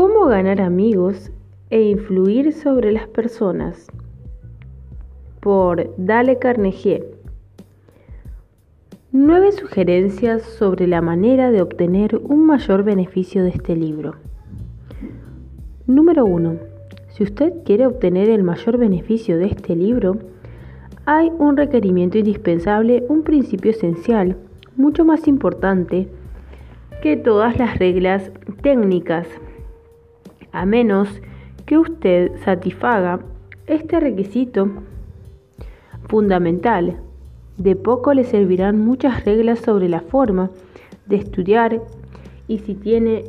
¿Cómo ganar amigos e influir sobre las personas? Por Dale Carnegie. Nueve sugerencias sobre la manera de obtener un mayor beneficio de este libro. Número 1. Si usted quiere obtener el mayor beneficio de este libro, hay un requerimiento indispensable, un principio esencial, mucho más importante que todas las reglas técnicas, a menos que usted satisfaga este requisito fundamental. De poco le servirán muchas reglas sobre la forma de estudiar y si tiene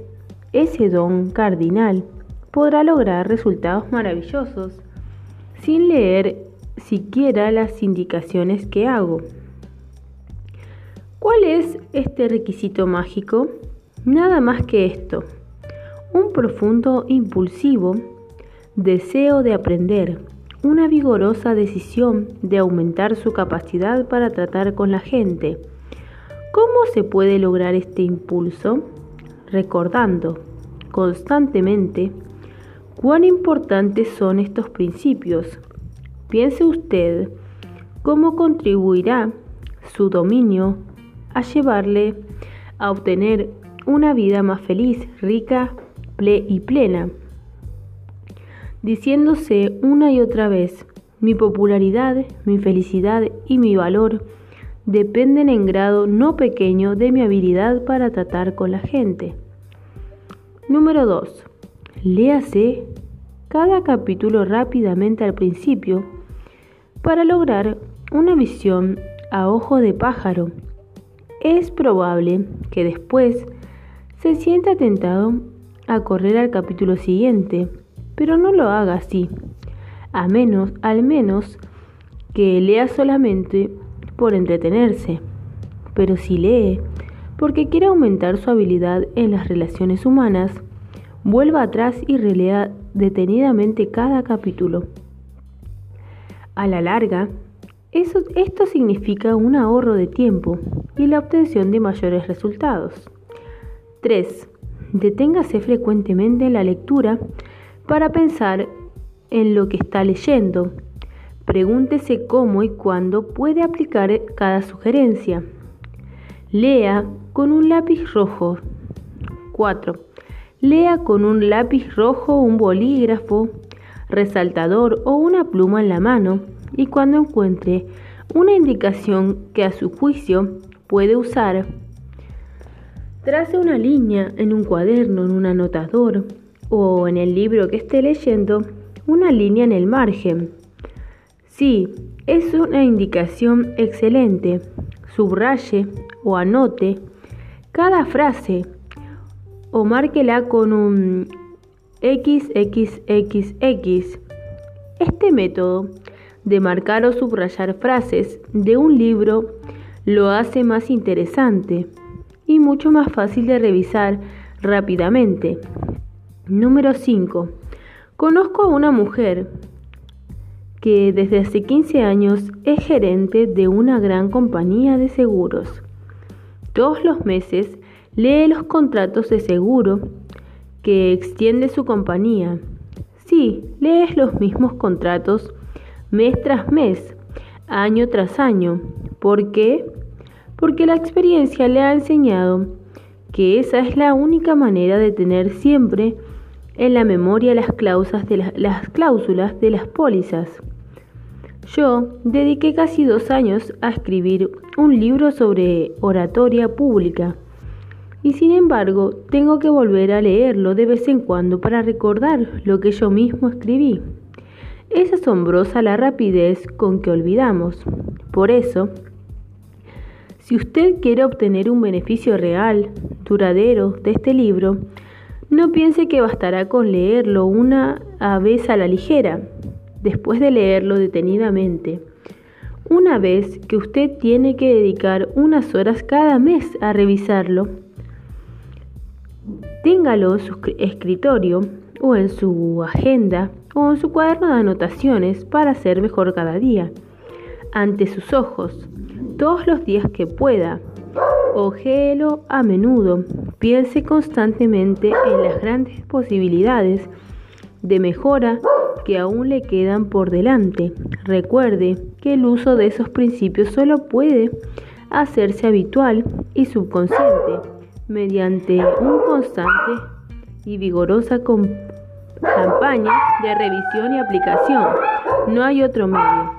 ese don cardinal, podrá lograr resultados maravillosos sin leer siquiera las indicaciones que hago. ¿Cuál es este requisito mágico? Nada más que esto, un profundo impulsivo deseo de aprender, una vigorosa decisión de aumentar su capacidad para tratar con la gente. ¿Cómo se puede lograr este impulso? Recordando constantemente cuán importantes son estos principios Piense usted cómo contribuirá su dominio a llevarle a obtener una vida más feliz, rica y plena, diciéndose una y otra vez, mi popularidad, mi felicidad y mi valor dependen en grado no pequeño de mi habilidad para tratar con la gente. Número 2. Léase cada capítulo rápidamente al principio para lograr una visión a ojo de pájaro. Es probable que después se sienta tentado a correr al capítulo siguiente, pero no lo haga así, a menos, al menos que lea solamente por entretenerse. Pero si lee porque quiere aumentar su habilidad en las relaciones humanas, vuelva atrás y relea detenidamente cada capítulo. A la larga, esto significa un ahorro de tiempo y la obtención de mayores resultados. 3. Deténgase frecuentemente en la lectura para pensar en lo que está leyendo. Pregúntese cómo y cuándo puede aplicar cada sugerencia. Lea con un lápiz rojo. 4. Lea con un lápiz rojo, un bolígrafo, resaltador o una pluma en la mano y cuando encuentre una indicación que a su juicio puede usar, trace una línea en un cuaderno, en un anotador o en el libro que esté leyendo, una línea en el margen. Sí, es una indicación excelente. Subraye o anote cada frase o márquela con un XXXX. Este método de marcar o subrayar frases de un libro lo hace más interesante y mucho más fácil de revisar rápidamente. Número 5. Conozco a una mujer que desde hace 15 años es gerente de una gran compañía de seguros. Todos los meses lee los contratos de seguro que extiende su compañía. Sí, lees los mismos contratos mes tras mes, año tras año. ¿Por qué? Porque la experiencia le ha enseñado que esa es la única manera de tener siempre en la memoria las, cláusulas de las cláusulas de las pólizas. Yo dediqué casi dos años a escribir un libro sobre oratoria pública y sin embargo tengo que volver a leerlo de vez en cuando para recordar lo que yo mismo escribí. Es asombrosa la rapidez con que olvidamos. Por eso, si usted quiere obtener un beneficio real, duradero de este libro, no piense que bastará con leerlo una vez a la ligera, después de leerlo detenidamente. Una vez que usted tiene que dedicar unas horas cada mes a revisarlo, Téngalo en su escritorio o en su agenda o en su cuaderno de anotaciones para ser mejor cada día, ante sus ojos, todos los días que pueda. Ojéelo a menudo, Piense constantemente en las grandes posibilidades de mejora que aún le quedan por delante. Recuerde que el uso de esos principios solo puede hacerse habitual y subconsciente mediante un constante y vigorosa campaña de revisión y aplicación. No hay otro medio.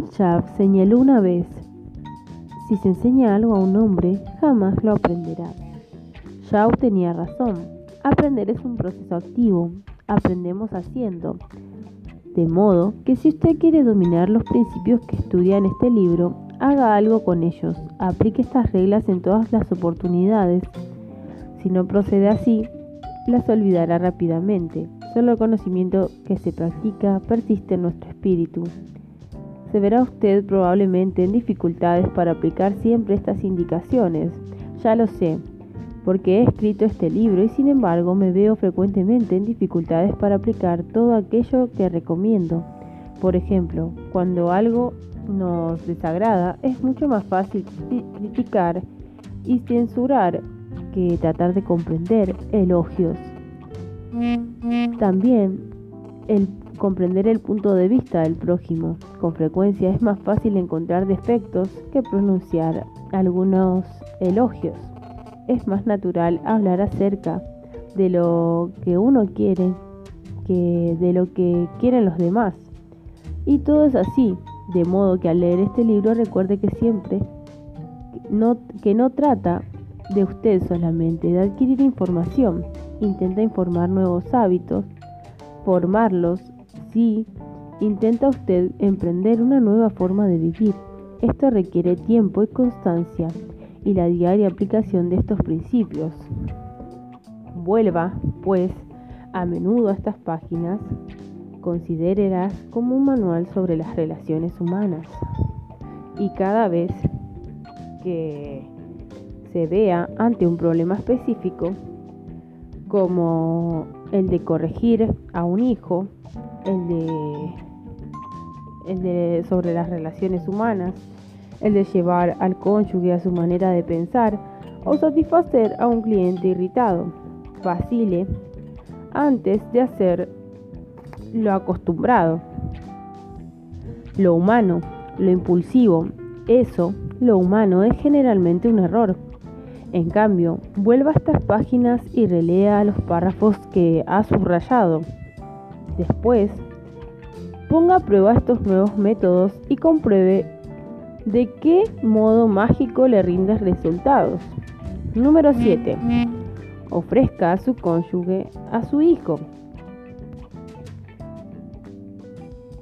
Shaw señaló una vez, si se enseña algo a un hombre, jamás lo aprenderá. Shaw tenía razón, aprender es un proceso activo, aprendemos haciendo. De modo que si usted quiere dominar los principios que estudia en este libro, haga algo con ellos, aplique estas reglas en todas las oportunidades. Si no procede así, las olvidará rápidamente. Solo el conocimiento que se practica persiste en nuestro espíritu. Se verá usted probablemente en dificultades para aplicar siempre estas indicaciones. Ya lo sé, porque he escrito este libro y sin embargo me veo frecuentemente en dificultades para aplicar todo aquello que recomiendo. Por ejemplo, cuando algo nos desagrada, es mucho más fácil criticar y censurar que tratar de comprender elogios. También el comprender el punto de vista del prójimo. Con frecuencia es más fácil encontrar defectos que pronunciar algunos elogios. Es más natural hablar acerca de lo que uno quiere que de lo que quieren los demás. Y todo es así, de modo que al leer este libro recuerde que siempre no, que no trata de usted solamente, de adquirir información. Intenta informar nuevos hábitos, formarlos, sí. Intenta usted emprender una nueva forma de vivir. Esto requiere tiempo y constancia y la diaria aplicación de estos principios. Vuelva, pues, a menudo a estas páginas, considérelas como un manual sobre las relaciones humanas. Y cada vez que se vea ante un problema específico, como el de corregir a un hijo, el de, el de sobre las relaciones humanas, el de llevar al cónyuge a su manera de pensar o satisfacer a un cliente irritado. Vacile antes de hacer lo acostumbrado. Lo humano, lo impulsivo, eso, lo humano es generalmente un error. En cambio, vuelva a estas páginas y relea los párrafos que ha subrayado. Después, ponga a prueba estos nuevos métodos y compruebe de qué modo mágico le rinde resultados. Número 7. Ofrezca a su cónyuge, a su hijo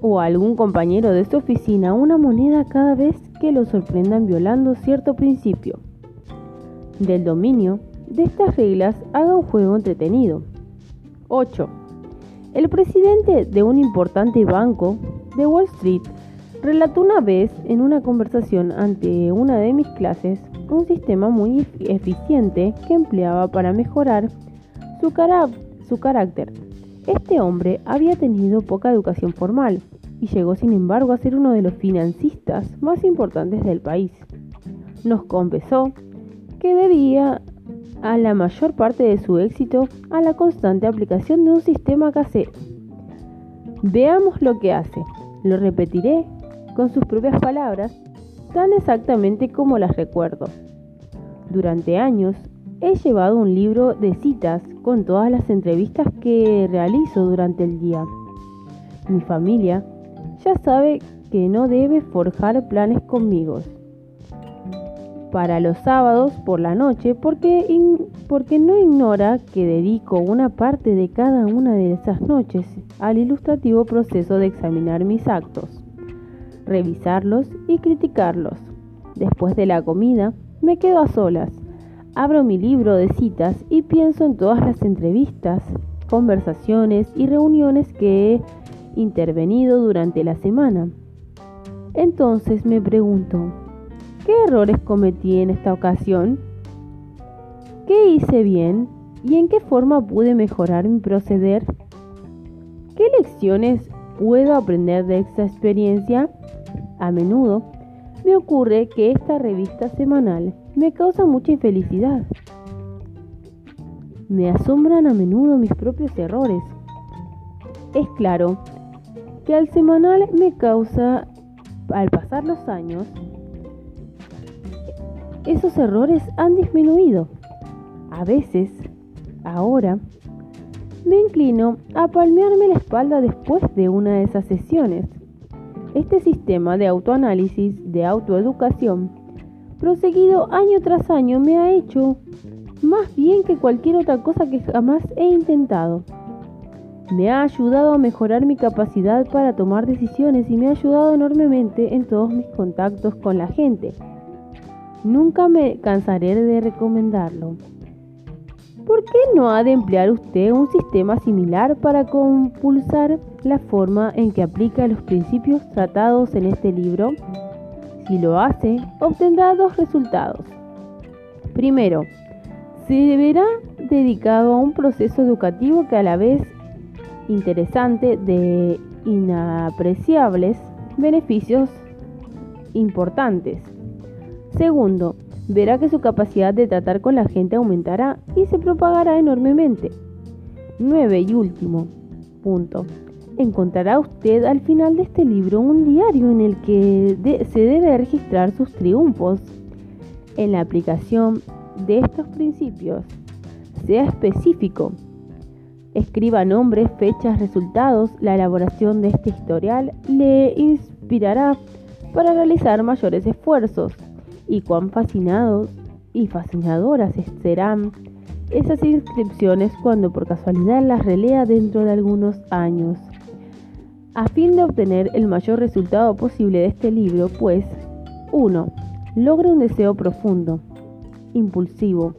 o a algún compañero de su oficina una moneda cada vez que lo sorprendan violando cierto principio del dominio de estas reglas haga un juego entretenido. 8. El presidente de un importante banco de Wall Street relató una vez en una conversación ante una de mis clases un sistema muy eficiente que empleaba para mejorar su, carácter. Este hombre había tenido poca educación formal y llegó sin embargo a ser uno de los financistas más importantes del país. Nos confesó que debía a la mayor parte de su éxito a la constante aplicación de un sistema casero. Veamos lo que hace. Lo repetiré con sus propias palabras, tan exactamente como las recuerdo. Durante años he llevado un libro de citas con todas las entrevistas que realizo durante el día. Mi familia ya sabe que no debe forjar planes conmigo para los sábados por la noche porque, porque no ignora que dedico una parte de cada una de esas noches al ilustrativo proceso de examinar mis actos, revisarlos y criticarlos. Después de la comida, me quedo a solas, abro mi libro de citas y pienso en todas las entrevistas, conversaciones y reuniones que he intervenido durante la semana. Entonces me pregunto, ¿Qué errores cometí en esta ocasión? ¿Qué hice bien y en qué forma pude mejorar mi proceder? ¿Qué lecciones puedo aprender de esta experiencia? A menudo me ocurre que esta revista semanal me causa mucha infelicidad. Me asombran a menudo mis propios errores. Es claro que al semanal me causa, al pasar los años, esos errores han disminuido. A veces, ahora, me inclino a palmearme la espalda después de una de esas sesiones. Este sistema de autoanálisis, de autoeducación, proseguido año tras año, me ha hecho más bien que cualquier otra cosa que jamás he intentado. Me ha ayudado a mejorar mi capacidad para tomar decisiones y me ha ayudado enormemente en todos mis contactos con la gente. Nunca me cansaré de recomendarlo. ¿Por qué no ha de emplear usted un sistema similar para compulsar la forma en que aplica los principios tratados en este libro? Si lo hace, obtendrá dos resultados. Primero, se verá dedicado a un proceso educativo que a la vez interesante de inapreciables beneficios importantes. Segundo, verá que su capacidad de tratar con la gente aumentará y se propagará enormemente. 9 y último punto. Encontrará usted al final de este libro un diario en el que se debe registrar sus triunfos en la aplicación de estos principios. Sea específico. Escriba nombres, fechas, resultados. La elaboración de este historial le inspirará para realizar mayores esfuerzos y cuán fascinados y fascinadoras serán esas inscripciones cuando por casualidad las relea dentro de algunos años. A fin de obtener el mayor resultado posible de este libro, pues 1. Logra un deseo profundo, impulsivo,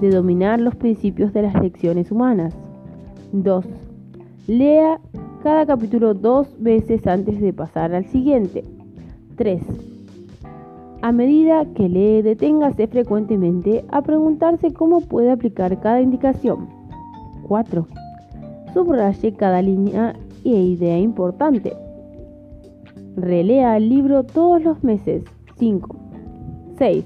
de dominar los principios de las lecciones humanas. 2. Lea cada capítulo dos veces antes de pasar al siguiente. 3 a medida que lee, deténgase frecuentemente a preguntarse cómo puede aplicar cada indicación. 4. Subraye cada línea e idea importante. Relea el libro todos los meses. 5. 6.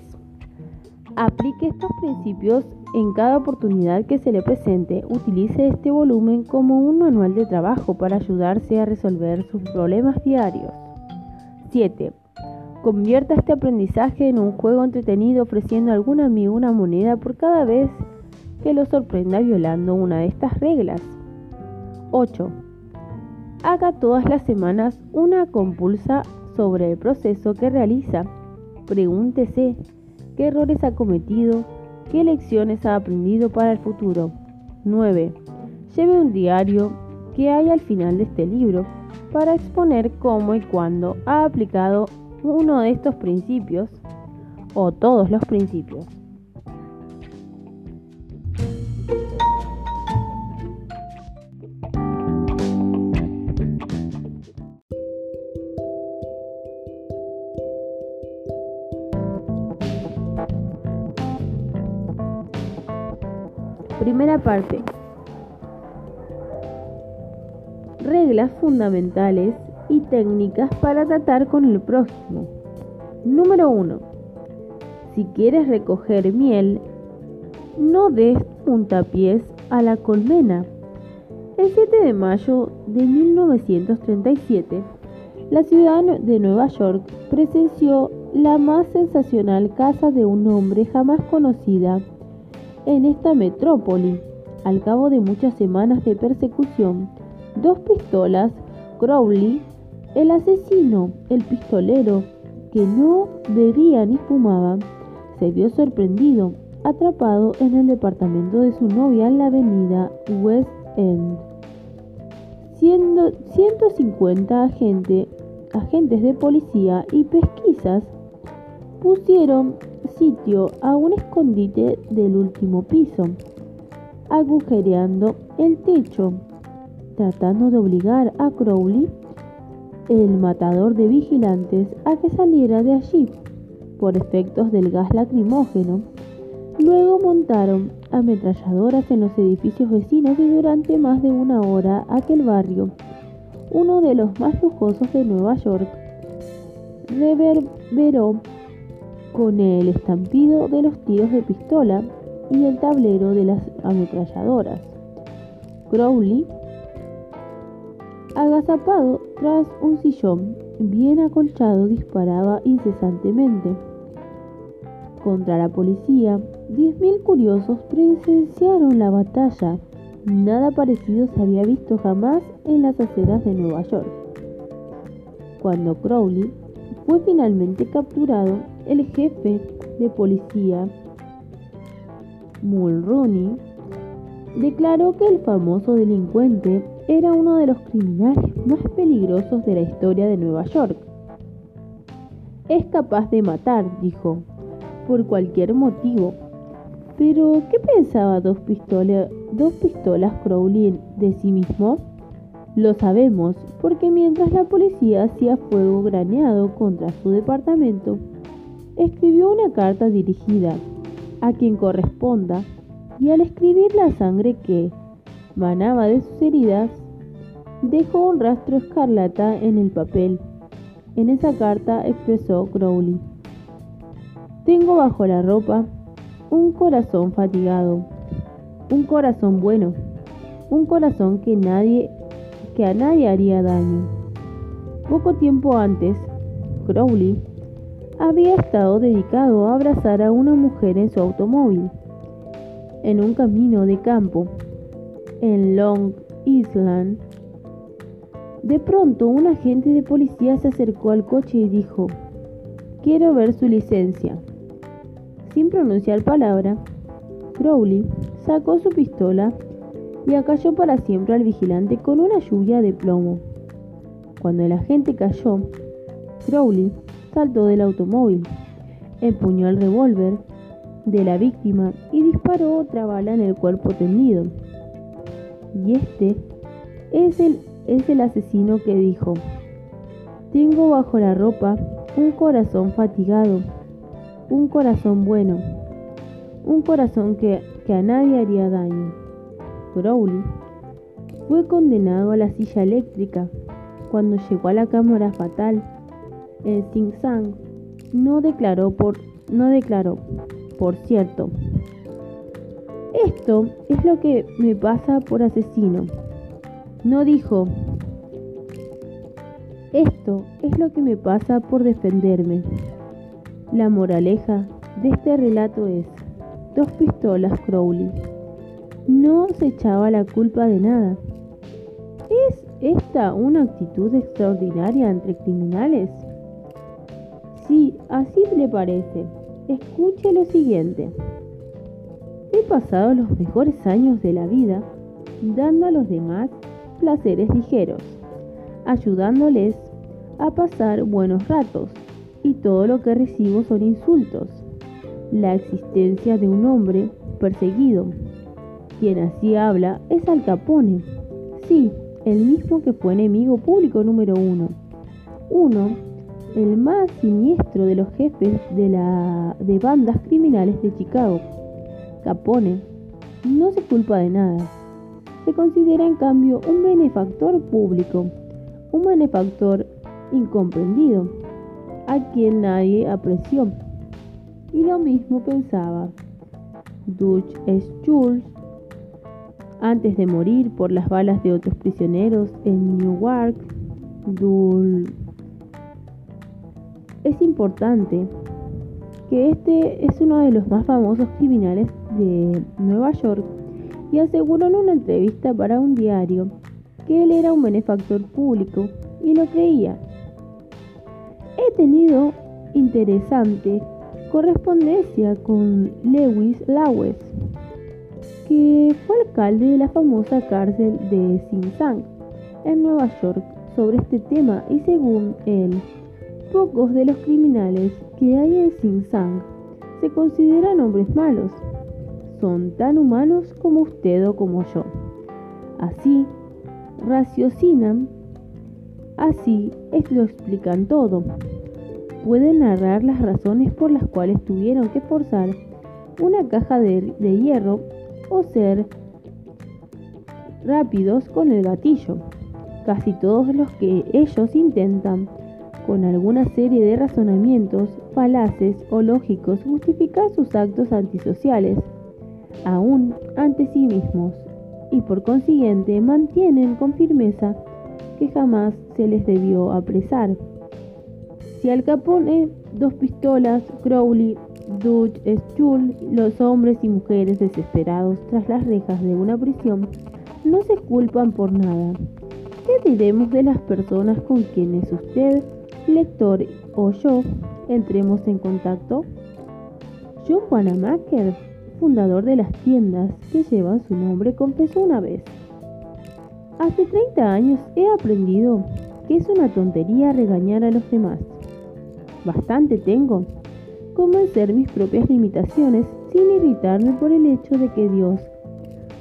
Aplique estos principios en cada oportunidad que se le presente. Utilice este volumen como un manual de trabajo para ayudarse a resolver sus problemas diarios. 7. Convierta este aprendizaje en un juego entretenido ofreciendo a algún amigo una moneda por cada vez que lo sorprenda violando una de estas reglas. 8. Haga todas las semanas una compulsa sobre el proceso que realiza. Pregúntese qué errores ha cometido, qué lecciones ha aprendido para el futuro. 9. Lleve un diario que hay al final de este libro para exponer cómo y cuándo ha aplicado uno de estos principios o todos los principios. Primera parte. Reglas fundamentales y técnicas para tratar con el prójimo. Número 1. Si quieres recoger miel, no des puntapiés a la colmena. El 7 de mayo de 1937, la ciudad de Nueva York presenció la más sensacional caza de un hombre jamás conocida en esta metrópoli. Al cabo de muchas semanas de persecución, dos pistolas Crowley el asesino, el pistolero, que no bebía ni fumaba, se vio sorprendido, atrapado en el departamento de su novia en la avenida West End. 150 agentes de policía y pesquisas pusieron sitio a un escondite del último piso, agujereando el techo, tratando de obligar a Crowley el matador de vigilantes a que saliera de allí. por efectos del gas lacrimógeno. Luego montaron ametralladoras en los edificios vecinos y durante más de una hora aquel barrio, uno de los más lujosos de Nueva York, reverberó con el estampido de los tiros de pistola y el tablero de las ametralladoras. Crowley, agazapado tras un sillón bien acolchado, disparaba incesantemente. Contra la policía, 10.000 curiosos presenciaron la batalla. Nada parecido se había visto jamás en las aceras de Nueva York. Cuando Crowley fue finalmente capturado, el jefe de policía, Mulrooney, declaró que el famoso delincuente era uno de los criminales más peligrosos de la historia de Nueva York. Es capaz de matar, dijo, por cualquier motivo. Pero, ¿qué pensaba dos, dos pistolas Crowley de sí mismo? Lo sabemos, porque mientras la policía hacía fuego graneado contra su departamento, escribió una carta dirigida a quien corresponda y al escribir la sangre que manaba de sus heridas, dejó un rastro escarlata en el papel. En esa carta expresó Crowley, tengo bajo la ropa un corazón fatigado, un corazón bueno, un corazón que nadie que a nadie haría daño. Poco tiempo antes, Crowley había estado dedicado a abrazar a una mujer en su automóvil, en un camino de campo, en Long Island. De pronto, un agente de policía se acercó al coche y dijo, quiero ver su licencia. Sin pronunciar palabra, Crowley sacó su pistola y acalló para siempre al vigilante con una lluvia de plomo. Cuando el agente cayó, Crowley saltó del automóvil, empuñó el revólver de la víctima y disparó otra bala en el cuerpo tendido. Y este es el, es el asesino que dijo, tengo bajo la ropa un corazón fatigado, un corazón bueno, un corazón que, que a nadie haría daño. Crowley fue condenado a la silla eléctrica cuando llegó a la cámara fatal el Sing Sang no declaró por no declaró, por cierto. Esto es lo que me pasa por asesino. No dijo. Esto es lo que me pasa por defenderme. La moraleja de este relato es, dos pistolas Crowley. No se echaba la culpa de nada. ¿Es esta una actitud extraordinaria entre criminales? Sí, así le parece. Escuche lo siguiente. He pasado los mejores años de la vida dando a los demás placeres ligeros, ayudándoles a pasar buenos ratos, y todo lo que recibo son insultos. La existencia de un hombre perseguido. Quien así habla es Al Capone. Sí, el mismo que fue enemigo público número uno. Uno el más siniestro de los jefes de, la, de bandas criminales de Chicago. Capone no se culpa de nada. Se considera en cambio un benefactor público, un benefactor incomprendido, a quien nadie apreció. Y lo mismo pensaba Dutch Schultz antes de morir por las balas de otros prisioneros en Newark. Dul es importante que este es uno de los más famosos criminales de Nueva York y aseguró en una entrevista para un diario que él era un benefactor público y lo creía. He tenido interesante correspondencia con Lewis Lawes, que fue alcalde de la famosa cárcel de Sing Sang en Nueva York sobre este tema y según él, Pocos de los criminales que hay en Sing Sang se consideran hombres malos. Son tan humanos como usted o como yo. Así, raciocinan, así es lo explican todo. puede narrar las razones por las cuales tuvieron que forzar una caja de hierro o ser rápidos con el gatillo. Casi todos los que ellos intentan, con alguna serie de razonamientos falaces o lógicos, justificar sus actos antisociales, aún ante sí mismos, y por consiguiente mantienen con firmeza que jamás se les debió apresar. Si Al Capone, dos pistolas, Crowley, Dutch, Stuhl, los hombres y mujeres desesperados tras las rejas de una prisión, no se culpan por nada. ¿Qué diremos de las personas con quienes usted, lector o yo entremos en contacto? John Wanamaker, fundador de las tiendas que llevan su nombre, confesó una vez. Hace 30 años he aprendido que es una tontería regañar a los demás. Bastante tengo con vencer mis propias limitaciones sin irritarme por el hecho de que Dios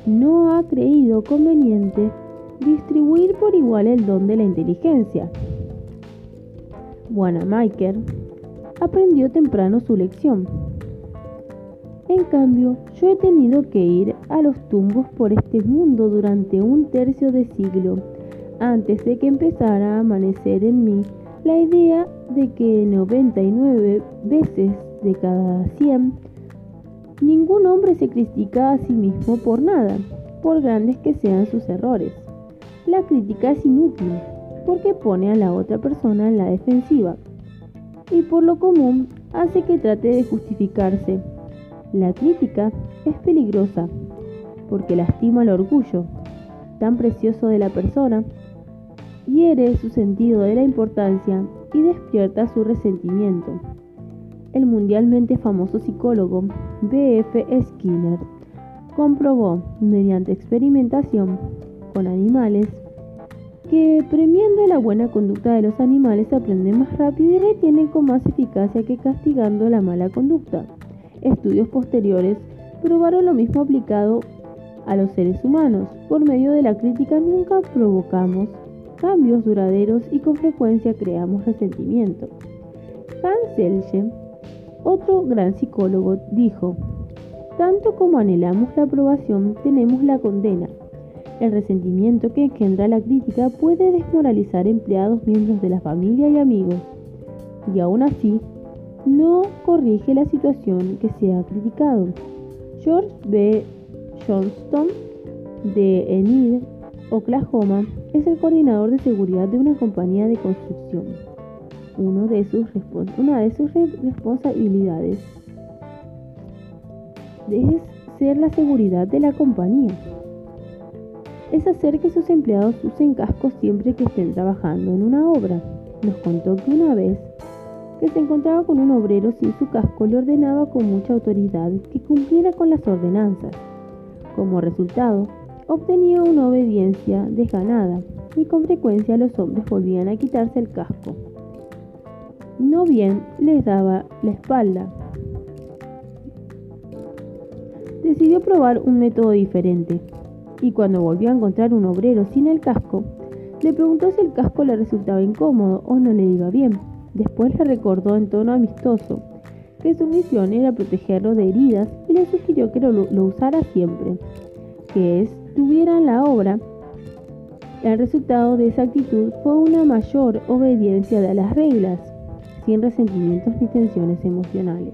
no ha creído conveniente distribuir por igual el don de la inteligencia. Wanamaker aprendió temprano su lección. En cambio, yo he tenido que ir a los tumbos por este mundo durante un tercio de siglo antes de que empezara a amanecer en mí la idea de que 99 veces de cada 100 Ningún hombre se critica a sí mismo por nada, por grandes que sean sus errores. La crítica es inútil, porque pone a la otra persona en la defensiva, y por lo común hace que trate de justificarse. La crítica es peligrosa, porque lastima el orgullo, tan precioso de la persona, hiere su sentido de la importancia y despierta su resentimiento el mundialmente famoso psicólogo B.F. Skinner comprobó mediante experimentación con animales que premiando la buena conducta de los animales aprenden más rápido y retienen con más eficacia que castigando la mala conducta. Estudios posteriores probaron lo mismo aplicado a los seres humanos. Por medio de la crítica nunca provocamos cambios duraderos y con frecuencia creamos resentimiento. Hans Selye otro gran psicólogo dijo, tanto como anhelamos la aprobación, tenemos la condena. El resentimiento que engendra la crítica puede desmoralizar empleados, miembros de la familia y amigos, y aún así no corrige la situación que se ha criticado. George B. Johnston de Enid, Oklahoma, es el coordinador de seguridad de una compañía de construcción una de sus responsabilidades es ser la seguridad de la compañía. Es hacer que sus empleados usen cascos siempre que estén trabajando en una obra. Nos contó que una vez que se encontraba con un obrero sin su casco le ordenaba con mucha autoridad que cumpliera con las ordenanzas. Como resultado, obtenía una obediencia desganada y con frecuencia los hombres volvían a quitarse el casco no bien les daba la espalda. Decidió probar un método diferente y cuando volvió a encontrar un obrero sin el casco, le preguntó si el casco le resultaba incómodo o no le iba bien. Después le recordó en tono amistoso que su misión era protegerlo de heridas y le sugirió que lo, lo usara siempre, que estuviera en la obra. El resultado de esa actitud fue una mayor obediencia de las reglas sin resentimientos ni tensiones emocionales.